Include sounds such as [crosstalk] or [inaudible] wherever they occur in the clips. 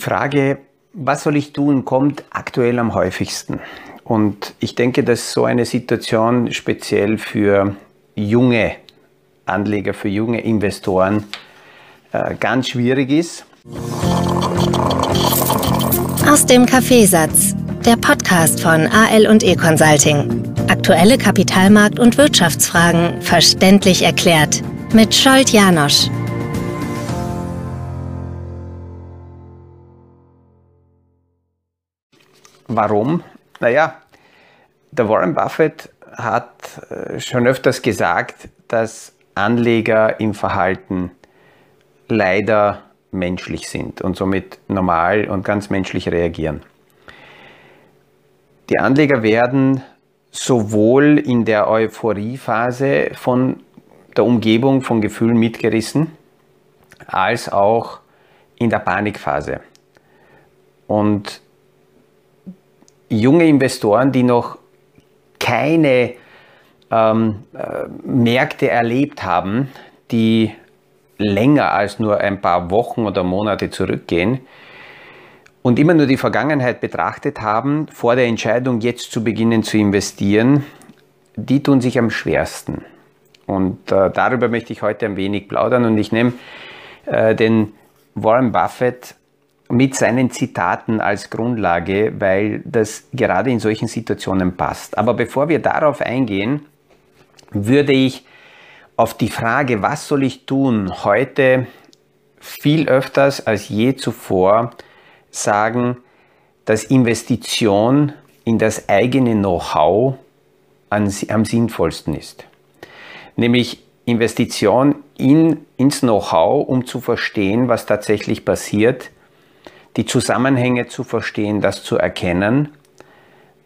Frage, was soll ich tun, kommt aktuell am häufigsten. Und ich denke, dass so eine Situation speziell für junge Anleger, für junge Investoren äh, ganz schwierig ist. Aus dem Kaffeesatz, der Podcast von AL und E Consulting. Aktuelle Kapitalmarkt- und Wirtschaftsfragen verständlich erklärt mit Scholt Janosch. Warum? Naja, der Warren Buffett hat äh, schon öfters gesagt, dass Anleger im Verhalten leider menschlich sind und somit normal und ganz menschlich reagieren. Die Anleger werden sowohl in der Euphoriephase von der Umgebung, von Gefühlen mitgerissen, als auch in der Panikphase. Und junge Investoren, die noch keine ähm, äh, Märkte erlebt haben, die länger als nur ein paar Wochen oder Monate zurückgehen und immer nur die Vergangenheit betrachtet haben, vor der Entscheidung jetzt zu beginnen zu investieren, die tun sich am schwersten. Und äh, darüber möchte ich heute ein wenig plaudern und ich nehme äh, den Warren Buffett mit seinen Zitaten als Grundlage, weil das gerade in solchen Situationen passt. Aber bevor wir darauf eingehen, würde ich auf die Frage, was soll ich tun, heute viel öfters als je zuvor sagen, dass Investition in das eigene Know-how am sinnvollsten ist. Nämlich Investition in, ins Know-how, um zu verstehen, was tatsächlich passiert, die Zusammenhänge zu verstehen, das zu erkennen,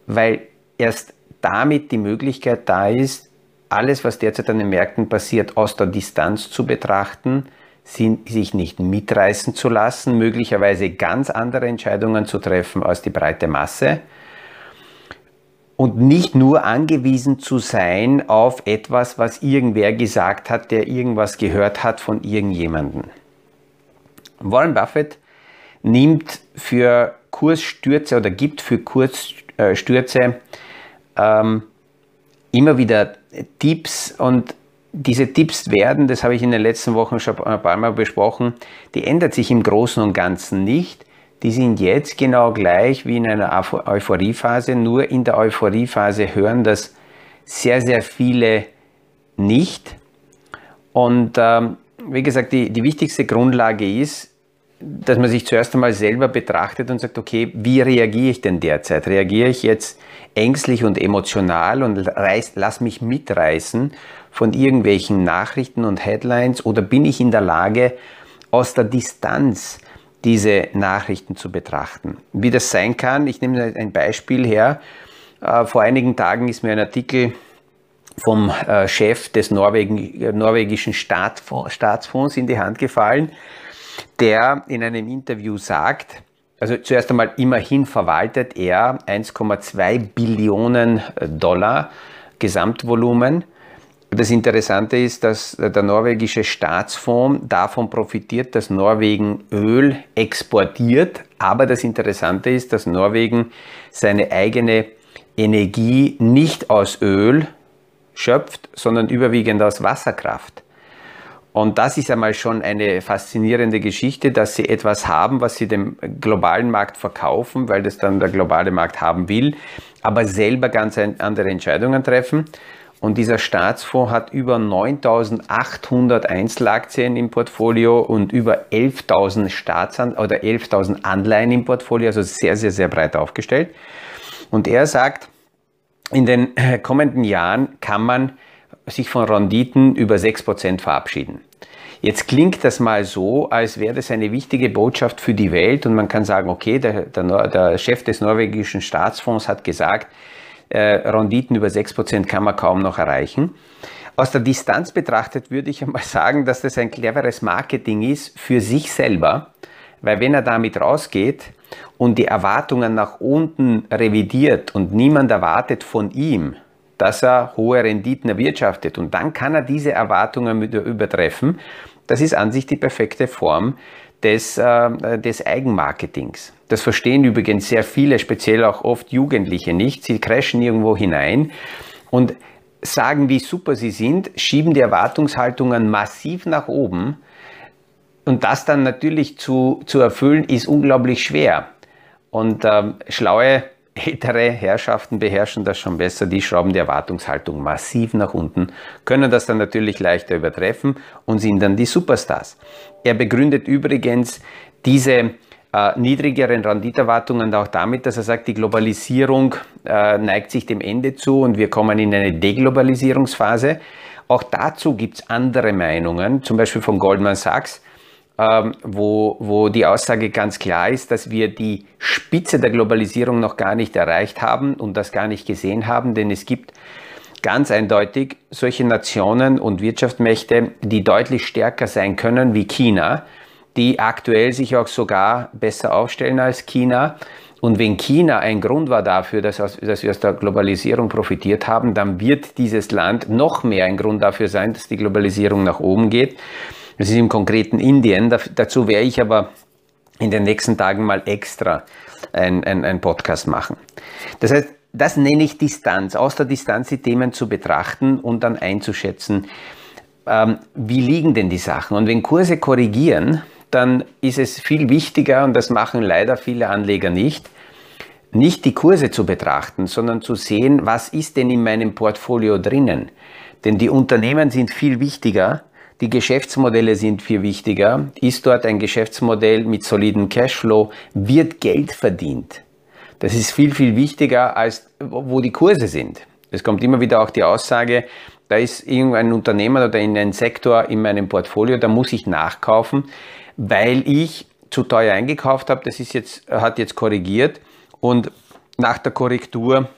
weil erst damit die Möglichkeit da ist, alles, was derzeit an den Märkten passiert, aus der Distanz zu betrachten, sich nicht mitreißen zu lassen, möglicherweise ganz andere Entscheidungen zu treffen als die breite Masse und nicht nur angewiesen zu sein auf etwas, was irgendwer gesagt hat, der irgendwas gehört hat von irgendjemandem. Warren Buffett nimmt für Kursstürze oder gibt für Kursstürze ähm, immer wieder Tipps und diese Tipps werden, das habe ich in den letzten Wochen schon ein paar Mal besprochen, die ändert sich im Großen und Ganzen nicht. Die sind jetzt genau gleich wie in einer Euphoriephase, nur in der Euphoriephase hören das sehr, sehr viele nicht. Und ähm, wie gesagt, die, die wichtigste Grundlage ist, dass man sich zuerst einmal selber betrachtet und sagt, okay, wie reagiere ich denn derzeit? Reagiere ich jetzt ängstlich und emotional und reiß, lass mich mitreißen von irgendwelchen Nachrichten und Headlines oder bin ich in der Lage, aus der Distanz diese Nachrichten zu betrachten? Wie das sein kann, ich nehme ein Beispiel her. Äh, vor einigen Tagen ist mir ein Artikel vom äh, Chef des norwegischen Staatsfonds in die Hand gefallen der in einem Interview sagt, also zuerst einmal immerhin verwaltet er 1,2 Billionen Dollar Gesamtvolumen. Das Interessante ist, dass der norwegische Staatsfonds davon profitiert, dass Norwegen Öl exportiert. Aber das Interessante ist, dass Norwegen seine eigene Energie nicht aus Öl schöpft, sondern überwiegend aus Wasserkraft. Und das ist einmal schon eine faszinierende Geschichte, dass sie etwas haben, was sie dem globalen Markt verkaufen, weil das dann der globale Markt haben will, aber selber ganz andere Entscheidungen treffen. Und dieser Staatsfonds hat über 9800 Einzelaktien im Portfolio und über 11.000 Staatsan oder 11.000 Anleihen im Portfolio, also sehr, sehr, sehr breit aufgestellt. Und er sagt, in den kommenden Jahren kann man sich von Renditen über 6% verabschieden. Jetzt klingt das mal so, als wäre das eine wichtige Botschaft für die Welt und man kann sagen, okay, der, der, der Chef des norwegischen Staatsfonds hat gesagt, äh, Renditen über 6% kann man kaum noch erreichen. Aus der Distanz betrachtet würde ich [laughs] einmal sagen, dass das ein cleveres Marketing ist für sich selber, weil wenn er damit rausgeht und die Erwartungen nach unten revidiert und niemand erwartet von ihm, dass er hohe Renditen erwirtschaftet. Und dann kann er diese Erwartungen übertreffen. Das ist an sich die perfekte Form, des, äh, des Eigenmarketings. Das verstehen übrigens sehr viele, speziell auch oft Jugendliche nicht. Sie crashen irgendwo hinein und sagen, wie super sie sind, schieben die Erwartungshaltungen massiv nach oben. Und das dann natürlich zu, zu erfüllen, ist unglaublich schwer. Und ähm, schlaue ältere Herrschaften beherrschen das schon besser, die schrauben die Erwartungshaltung massiv nach unten, können das dann natürlich leichter übertreffen und sind dann die Superstars. Er begründet übrigens diese äh, niedrigeren Renditerwartungen auch damit, dass er sagt, die Globalisierung äh, neigt sich dem Ende zu und wir kommen in eine Deglobalisierungsphase. Auch dazu gibt es andere Meinungen, zum Beispiel von Goldman Sachs, ähm, wo, wo die Aussage ganz klar ist, dass wir die Spitze der Globalisierung noch gar nicht erreicht haben und das gar nicht gesehen haben, denn es gibt ganz eindeutig solche Nationen und Wirtschaftsmächte, die deutlich stärker sein können wie China, die aktuell sich auch sogar besser aufstellen als China. Und wenn China ein Grund war dafür, dass, dass, wir aus der Globalisierung profitiert haben, dann wird dieses Land noch mehr ein Grund dafür sein, dass die Globalisierung nach oben geht. Das ist im konkreten Indien. dazu werde ich aber in den nächsten Tagen mal extra ein, ein, ein Podcast machen. Das heißt, das nenne ich Distanz, aus der Distanz die Themen zu betrachten und dann einzuschätzen, ähm, wie liegen denn die Sachen. Und wenn Kurse korrigieren, dann ist es viel wichtiger, und das machen leider viele Anleger nicht, nicht die Kurse zu betrachten, sondern zu sehen, was ist denn in meinem Portfolio drinnen. Denn die Unternehmen sind viel wichtiger die Geschäftsmodelle sind viel wichtiger. Ist dort ein Geschäftsmodell mit solidem Cashflow? Wird Geld verdient? Das ist viel, viel wichtiger als wo die Kurse sind. Es kommt immer wieder auch die Aussage, da ist irgendein Unternehmen oder in einem Sektor in meinem Portfolio, da muss ich nachkaufen, weil ich zu teuer eingekauft habe. Das ist jetzt, hat jetzt korrigiert und nach der Korrektur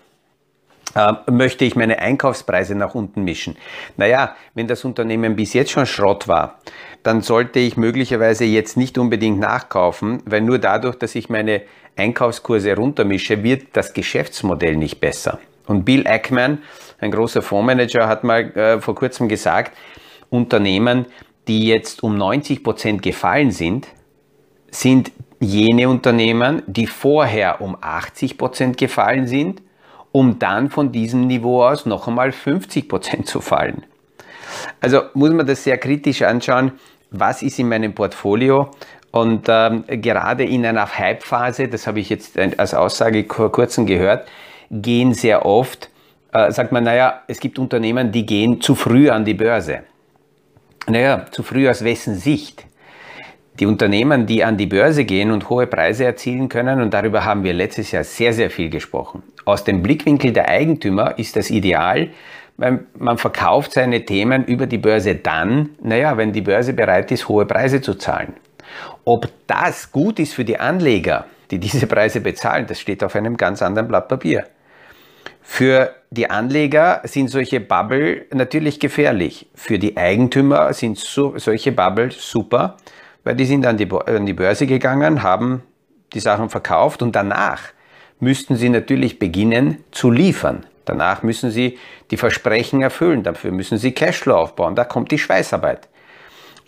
möchte ich meine Einkaufspreise nach unten mischen. Naja, wenn das Unternehmen bis jetzt schon Schrott war, dann sollte ich möglicherweise jetzt nicht unbedingt nachkaufen, weil nur dadurch, dass ich meine Einkaufskurse runtermische, wird das Geschäftsmodell nicht besser. Und Bill Ackman, ein großer Fondsmanager, hat mal äh, vor kurzem gesagt, Unternehmen, die jetzt um 90 Prozent gefallen sind, sind jene Unternehmen, die vorher um 80 Prozent gefallen sind um dann von diesem Niveau aus noch einmal 50 Prozent zu fallen. Also muss man das sehr kritisch anschauen, was ist in meinem Portfolio und ähm, gerade in einer Hype-Phase, das habe ich jetzt als Aussage vor kurzem gehört, gehen sehr oft, äh, sagt man, naja, es gibt Unternehmen, die gehen zu früh an die Börse. Naja, zu früh aus wessen Sicht? Die Unternehmen, die an die Börse gehen und hohe Preise erzielen können, und darüber haben wir letztes Jahr sehr, sehr viel gesprochen. Aus dem Blickwinkel der Eigentümer ist das ideal, weil man verkauft seine Themen über die Börse dann, naja, wenn die Börse bereit ist, hohe Preise zu zahlen. Ob das gut ist für die Anleger, die diese [laughs] Preise bezahlen, das steht auf einem ganz anderen Blatt Papier. Für die Anleger sind solche Bubble natürlich gefährlich. Für die Eigentümer sind so, solche Bubble super, weil die sind an die, an die Börse gegangen, haben die Sachen verkauft und danach müssten sie natürlich beginnen zu liefern. Danach müssen sie die Versprechen erfüllen, dafür müssen sie Cashflow aufbauen, da kommt die Schweißarbeit.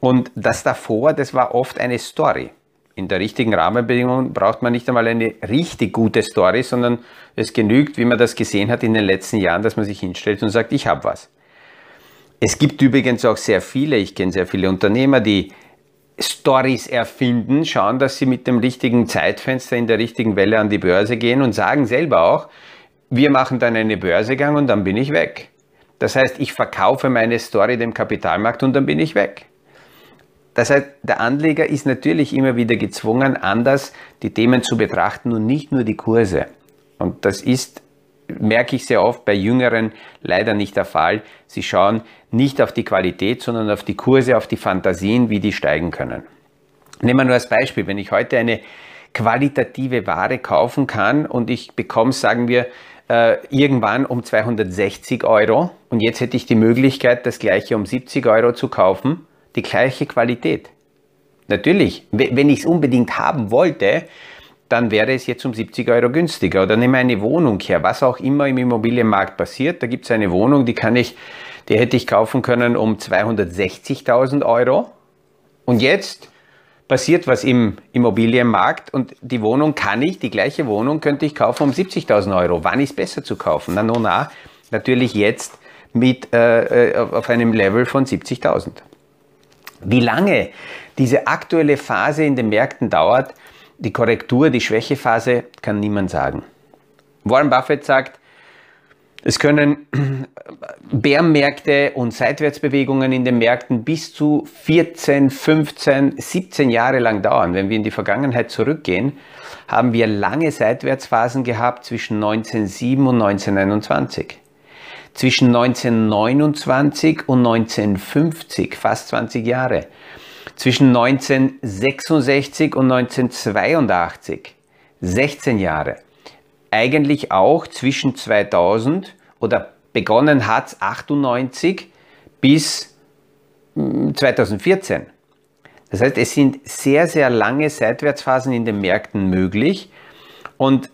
Und das davor, das war oft eine Story. In der richtigen Rahmenbedingungen braucht man nicht einmal eine richtig gute Story, sondern es genügt, wie man das gesehen hat in den letzten Jahren, dass man sich hinstellt und sagt, ich habe was. Es gibt übrigens auch sehr viele, ich kenne sehr viele Unternehmer, die Stories erfinden, schauen, dass sie mit dem richtigen Zeitfenster in der richtigen Welle an die Börse gehen und sagen selber auch, wir machen dann eine Börsegang und dann bin ich weg. Das heißt, ich verkaufe meine Story dem Kapitalmarkt und dann bin ich weg. Das heißt, der Anleger ist natürlich immer wieder gezwungen, anders die Themen zu betrachten und nicht nur die Kurse. Und das ist merke ich sehr oft bei Jüngeren leider nicht der Fall. Sie schauen nicht auf die Qualität, sondern auf die Kurse, auf die Fantasien, wie die steigen können. Nehmen wir nur als Beispiel, wenn ich heute eine qualitative Ware kaufen kann und ich bekomme, sagen wir, äh, irgendwann um 260 Euro und jetzt hätte ich die Möglichkeit, das gleiche um 70 Euro zu kaufen, die gleiche Qualität. Natürlich, wenn ich es unbedingt haben wollte, dann wäre es jetzt um 70 Euro günstiger. Oder nehme eine Wohnung her, was auch immer im Immobilienmarkt passiert. Da gibt es eine Wohnung, die kann ich, die hätte ich kaufen können um 260.000 Euro. Und jetzt passiert was im Immobilienmarkt und die Wohnung kann ich, die gleiche Wohnung könnte ich kaufen um 70.000 Euro. Wann ist besser zu kaufen? Na, no, na, natürlich jetzt mit, äh, äh auf einem Level von 70.000. Wie lange diese aktuelle Phase in den Märkten dauert, die Korrektur, die Schwächephase, kann niemand sagen. Warren Buffett sagt, es können [clears throat] Bärmärkte und Seitwärtsbewegungen in den Märkten bis zu 14, 15, 17 Jahre lang dauern. Wenn wir in die Vergangenheit zurückgehen, haben wir lange Seitwärtsphasen gehabt zwischen 1907 und 1921. Zwischen 1929 und 1950, fast 20 Jahre. Zwischen 1966 und 1982, 16 Jahre. Eigentlich auch zwischen 2000 oder begonnen hat 98 bis 2014. Hm, das heißt, es sind sehr, sehr lange Seitwärtsphasen in den Märkten möglich. Und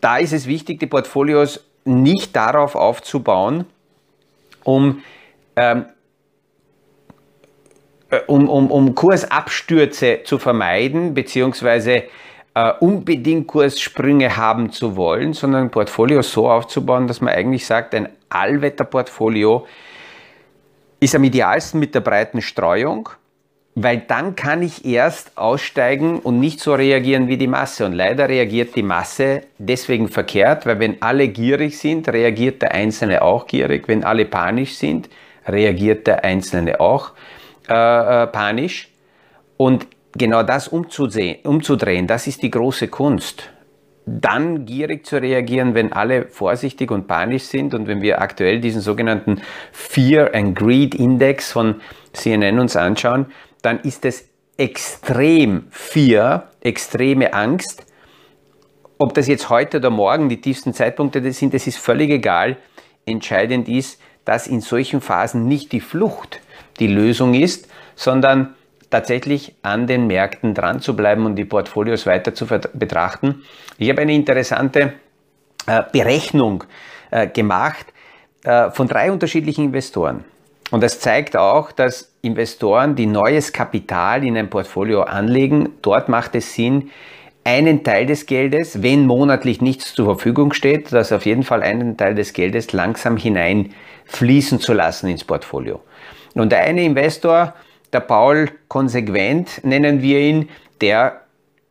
da ist es wichtig, die Portfolios nicht darauf aufzubauen, um, ähm, äh, um, um, um Kursabstürze zu vermeiden, beziehungsweise äh, unbedingt Kurssprünge haben zu wollen, sondern ein Portfolio so aufzubauen, dass man eigentlich sagt, ein Allwetterportfolio ist am idealsten mit der breiten Streuung, weil dann kann ich erst aussteigen und nicht so reagieren wie die Masse. Und leider reagiert die Masse deswegen verkehrt, weil wenn alle gierig sind, reagiert der Einzelne auch gierig. Wenn alle panisch sind, reagiert der Einzelne auch äh, äh panisch. Und genau das umzudrehen, das ist die große Kunst. Dann gierig zu reagieren, wenn alle vorsichtig und panisch sind und wenn wir aktuell diesen sogenannten Fear and Greed Index von CNN uns anschauen, dann ist es extrem Fear, extreme Angst. Ob das jetzt heute oder morgen die tiefsten Zeitpunkte sind, das ist völlig egal. Entscheidend ist, dass in solchen Phasen nicht die Flucht die Lösung ist, sondern tatsächlich an den Märkten dran zu bleiben und die Portfolios weiter zu betrachten. Ich habe eine interessante äh, Berechnung äh, gemacht äh, von drei unterschiedlichen Investoren. Und das zeigt auch, dass Investoren, die neues Kapital in ein Portfolio anlegen, dort macht es Sinn, einen Teil des Geldes, wenn monatlich nichts zur Verfügung steht, dass auf jeden Fall einen Teil des Geldes langsam hineinfließen zu lassen ins Portfolio. Und der eine Investor der Paul konsequent, nennen wir ihn, der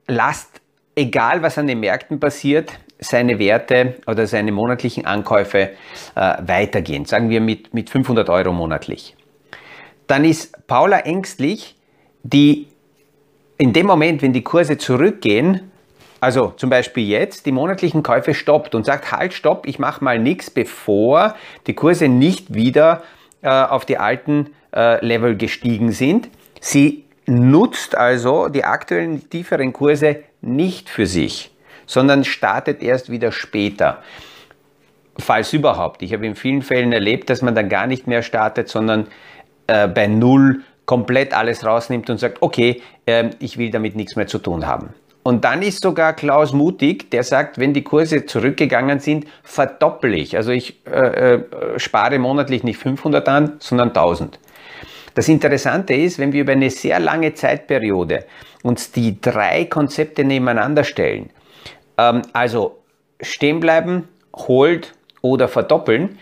lasst, egal was an den Märkten passiert, seine Werte oder seine monatlichen Ankäufe äh, weitergehen, sagen wir mit, mit 500 Euro monatlich. Dann ist Paula ängstlich, die in dem Moment, wenn die Kurse zurückgehen, also zum Beispiel jetzt, die monatlichen Käufe stoppt und sagt, halt, stopp, ich mache mal nichts, bevor die Kurse nicht wieder äh, auf die alten äh, Level gestiegen sind. Sie nutzt also die aktuellen tieferen Kurse nicht für sich, sondern startet erst wieder später. Falls überhaupt. Ich habe in vielen Fällen erlebt, dass man dann gar nicht mehr startet, sondern äh, bei Null komplett alles rausnimmt und sagt, okay, äh, ich will damit nichts mehr zu tun haben. Und dann ist sogar Klaus mutig, der sagt, wenn die Kurse zurückgegangen sind, verdoppel ich. Also ich äh, äh, spare monatlich nicht 500 an, sondern 1000. Das Interessante ist, wenn wir über eine sehr lange Zeitperiode uns die drei Konzepte nebeneinander stellen, ähm, also stehen bleiben, hold oder verdoppeln,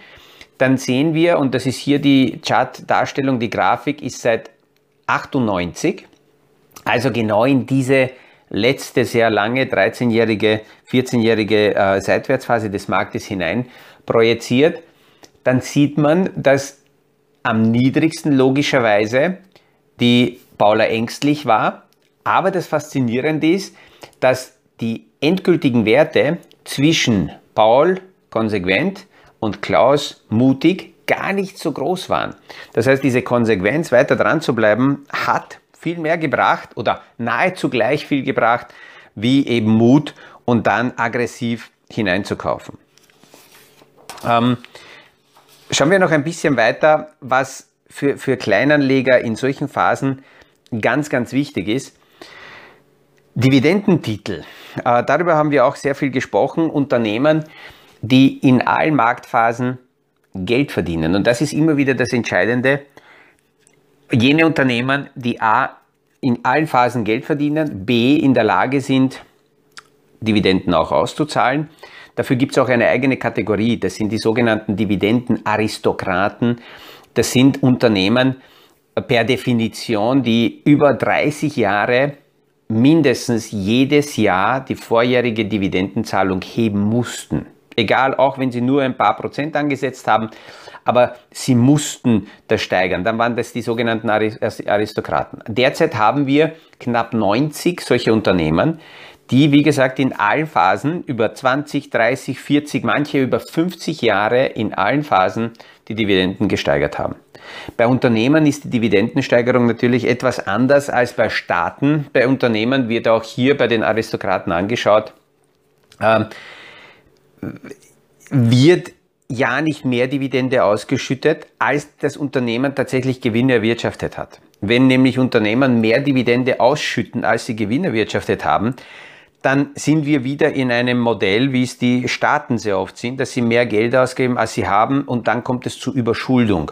dann sehen wir, und das ist hier die Chart-Darstellung, die Grafik ist seit 98, also genau in diese letzte sehr lange 13-jährige, 14-jährige äh, Seitwärtsphase des Marktes hinein projiziert, dann sieht man, dass am niedrigsten logischerweise die Paula ängstlich war. Aber das Faszinierende ist, dass die endgültigen Werte zwischen Paul konsequent und Klaus mutig gar nicht so groß waren. Das heißt, diese Konsequenz weiter dran zu bleiben, hat viel mehr gebracht oder nahezu gleich viel gebracht wie eben Mut und dann aggressiv hineinzukaufen. Ähm, Schauen wir noch ein bisschen weiter, was für, für Kleinanleger in solchen Phasen ganz, ganz wichtig ist. Dividendentitel. Äh, darüber haben wir auch sehr viel gesprochen. Unternehmen, die in allen Marktphasen Geld verdienen. Und das ist immer wieder das Entscheidende. Jene Unternehmen, die A in allen Phasen Geld verdienen, b in der Lage sind, Dividenden auch auszuzahlen. Dafür gibt es auch eine eigene Kategorie, das sind die sogenannten Dividendenaristokraten. Das sind Unternehmen per Definition, die über 30 Jahre mindestens jedes Jahr die vorjährige Dividendenzahlung heben mussten. Egal, auch wenn sie nur ein paar Prozent angesetzt haben, aber sie mussten das steigern. Dann waren das die sogenannten Aristokraten. Derzeit haben wir knapp 90 solche Unternehmen, die, wie gesagt, in allen Phasen über 20, 30, 40, manche über 50 Jahre in allen Phasen die Dividenden gesteigert haben. Bei Unternehmen ist die Dividendensteigerung natürlich etwas anders als bei Staaten. Bei Unternehmen wird auch hier bei den Aristokraten angeschaut, äh, wird ja nicht mehr Dividende ausgeschüttet, als das Unternehmen tatsächlich Gewinne erwirtschaftet hat. Wenn nämlich Unternehmen mehr Dividende ausschütten, als sie Gewinne erwirtschaftet haben, dann sind wir wieder in einem Modell, wie es die Staaten sehr oft sind, dass sie mehr Geld ausgeben, als sie haben und dann kommt es zu Überschuldung.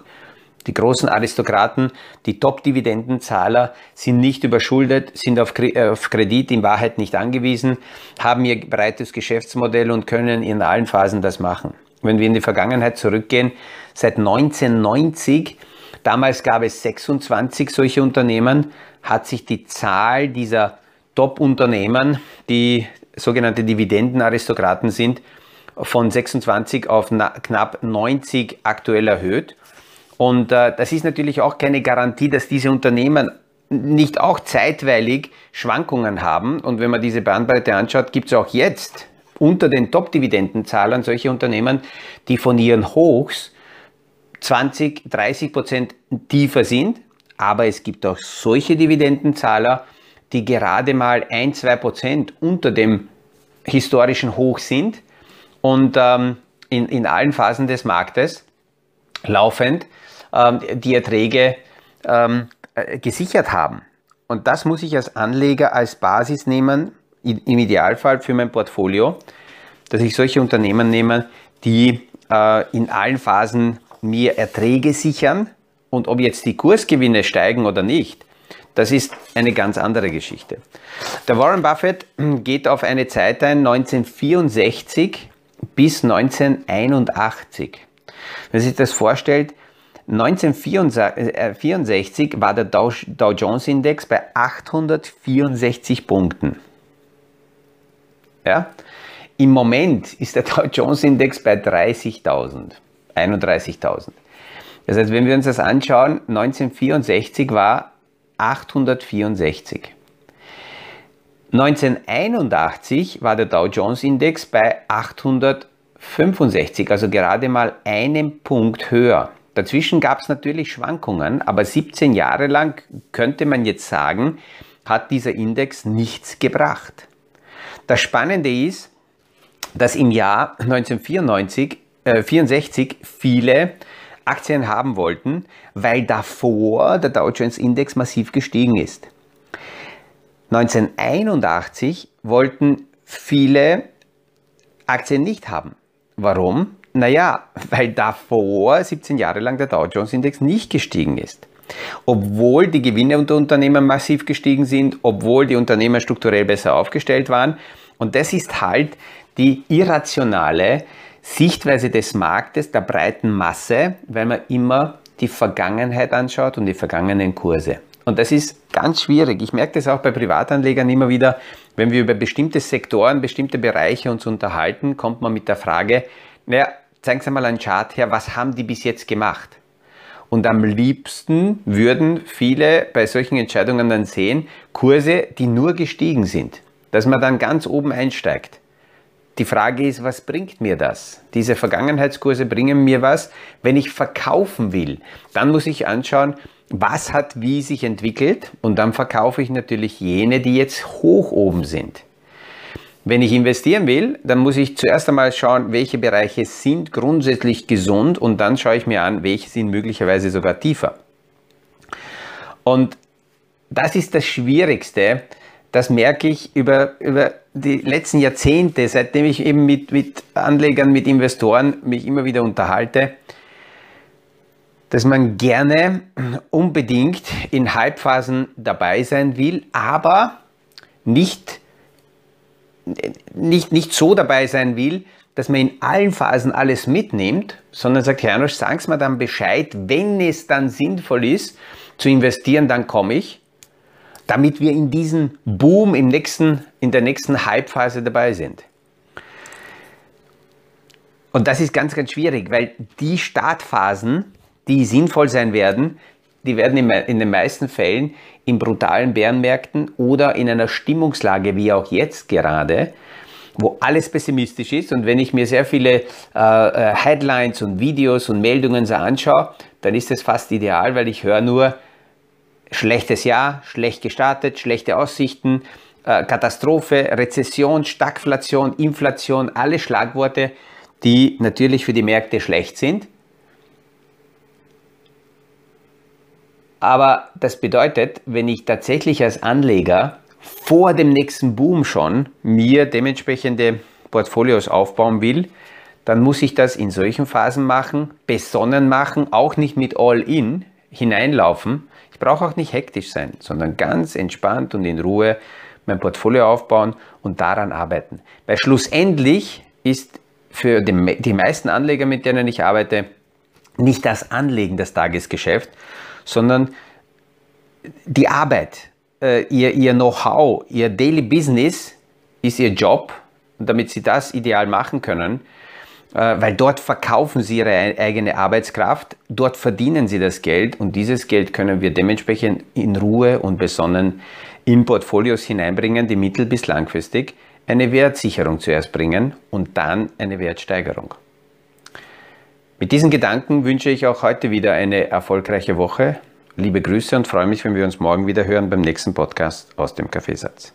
Die großen Aristokraten, die Top-Dividendenzahler sind nicht überschuldet, sind auf Kredit in Wahrheit nicht angewiesen, haben ihr breites Geschäftsmodell und können in allen Phasen das machen. Wenn wir in die Vergangenheit zurückgehen, seit 1990, damals gab es 26 solche Unternehmen, hat sich die Zahl dieser Top-Unternehmen, die sogenannte Dividendenaristokraten sind, von 26 auf knapp 90 aktuell erhöht. Und äh, das ist natürlich auch keine Garantie, dass diese Unternehmen nicht auch zeitweilig Schwankungen haben. Und wenn man diese Bandbreite anschaut, gibt es auch jetzt unter den Top-Dividendenzahlern solche Unternehmen, die von ihren Hochs 20, 30 Prozent tiefer sind. Aber es gibt auch solche Dividendenzahler, die gerade mal 1, 2 Prozent unter dem historischen Hoch sind und ähm, in, in allen Phasen des Marktes laufend ähm, die Erträge ähm, äh, gesichert haben. Und das muss ich als Anleger als Basis nehmen, im Idealfall für mein Portfolio, dass ich solche Unternehmen nehme, die äh, in allen Phasen mir Erträge sichern und ob jetzt die Kursgewinne steigen oder nicht, das ist eine ganz andere Geschichte. Der Warren Buffett geht auf eine Zeit ein 1964 bis 1981. Wenn sich das vorstellt, 1964 war der Dow, Jones Index bei 864 Punkten. Ja? Im Moment ist der [laughs] Dow Jones Index bei 30.000, 31.000. Das heißt, wenn wir uns das anschauen, 1964 war 864. 1981 war der Dow Jones Index bei 865, also gerade mal einen Punkt höher. Dazwischen gab es natürlich Schwankungen, aber 17 Jahre lang könnte man jetzt sagen, hat dieser Index nichts gebracht. Das Spannende ist, dass im Jahr 1964 äh, 64 viele Aktien haben wollten, weil davor der Dow Jones Index massiv gestiegen ist. 1981 wollten viele Aktien nicht haben. Warum? Naja, weil davor 17 Jahre lang der Dow Jones Index nicht gestiegen ist. Obwohl die Gewinne unter Unternehmen massiv gestiegen sind, obwohl die Unternehmen strukturell besser aufgestellt waren. Und das ist halt die irrationale Sichtweise des Marktes, der breiten Masse, weil man immer die Vergangenheit anschaut und die vergangenen Kurse. Und das ist ganz schwierig. Ich merke das auch bei Privatanlegern immer wieder, wenn wir über bestimmte Sektoren, bestimmte Bereiche uns unterhalten, kommt man mit der Frage, naja, zeigen Sie mal einen Chart her, was haben die bis jetzt gemacht? Und am liebsten würden viele bei solchen Entscheidungen dann sehen, Kurse, die nur gestiegen sind, dass man dann ganz oben einsteigt. Die Frage ist, was bringt mir das? Diese Vergangenheitskurse bringen mir was. Wenn ich verkaufen will, dann muss ich anschauen, was hat wie sich entwickelt und dann verkaufe ich natürlich jene, die jetzt hoch oben sind. Wenn ich investieren will, dann muss ich zuerst einmal schauen, welche Bereiche sind grundsätzlich gesund und dann schaue ich mir an, welche sind möglicherweise sogar tiefer. Und das ist das Schwierigste, das merke ich über, über die letzten Jahrzehnte, seitdem ich eben mit, mit Anlegern, mit Investoren mich immer wieder unterhalte. dass man gerne unbedingt in Halbphasen dabei sein will, aber nicht, nicht, nicht so dabei sein will, dass man in allen Phasen alles mitnimmt, sondern sagt, Herr Janosch, sagen Sie mir dann Bescheid, wenn es dann sinnvoll ist zu investieren, dann komme ich, damit wir in diesem Boom im nächsten, in der nächsten Halbphase dabei sind. Und das ist ganz, ganz schwierig, weil die Startphasen, die sinnvoll sein werden, die werden in den meisten Fällen in brutalen Bärenmärkten oder in einer Stimmungslage wie auch jetzt gerade, wo alles pessimistisch ist. Und wenn ich mir sehr viele äh, äh, Headlines und Videos und Meldungen so anschaue, dann ist das fast ideal, weil ich höre nur schlechtes Jahr, schlecht gestartet, schlechte Aussichten, äh, Katastrophe, Rezession, Stagflation, Inflation, alle Schlagworte, die natürlich für die Märkte schlecht sind. Aber das bedeutet, wenn ich tatsächlich als Anleger vor dem nächsten Boom schon mir dementsprechende Portfolios aufbauen will, dann muss ich das in solchen Phasen machen, besonnen machen, auch nicht mit All-In hineinlaufen. Ich brauche auch nicht hektisch sein, sondern ganz entspannt und in Ruhe mein Portfolio aufbauen und daran arbeiten. Weil schlussendlich ist für die meisten Anleger, mit denen ich arbeite, nicht das Anlegen das Tagesgeschäft, sondern die Arbeit, äh, ihr, ihr Know-how, ihr Daily Business ist ihr Job. Damit sie das ideal machen können, äh, weil dort verkaufen sie ihre eigene Arbeitskraft, dort verdienen sie das Geld und dieses Geld können wir dementsprechend in Ruhe und besonnen in Portfolios hineinbringen, die mittel- bis langfristig eine Wertsicherung zuerst bringen und dann eine Wertsteigerung. Mit diesen Gedanken wünsche ich auch heute wieder eine erfolgreiche Woche. Liebe Grüße und freue mich, wenn wir uns morgen wieder hören beim nächsten Podcast aus dem Kaffeesatz.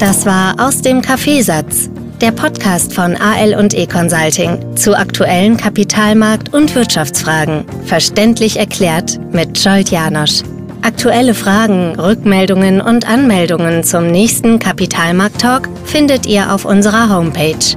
Das war aus dem Kaffeesatz, der Podcast von AL und E Consulting zu aktuellen Kapitalmarkt- und Wirtschaftsfragen, verständlich erklärt mit Scholt Janosch. Aktuelle Fragen, Rückmeldungen und Anmeldungen zum nächsten Kapitalmarkt-Talk findet ihr auf unserer Homepage